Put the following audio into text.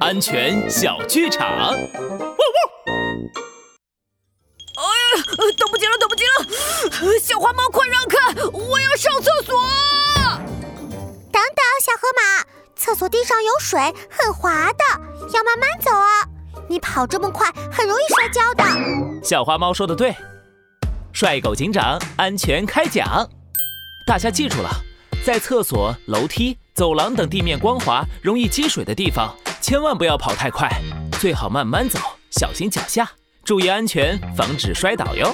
安全小剧场。汪汪！哎呀，等不及了，等不及了！小花猫，快让开，我要上厕所！等等，小河马，厕所地上有水，很滑的，要慢慢走啊！你跑这么快，很容易摔跤的。小花猫说的对，帅狗警长安全开讲，大家记住了，在厕所、楼梯、走廊等地面光滑、容易积水的地方，千万不要跑太快，最好慢慢走，小心脚下，注意安全，防止摔倒哟。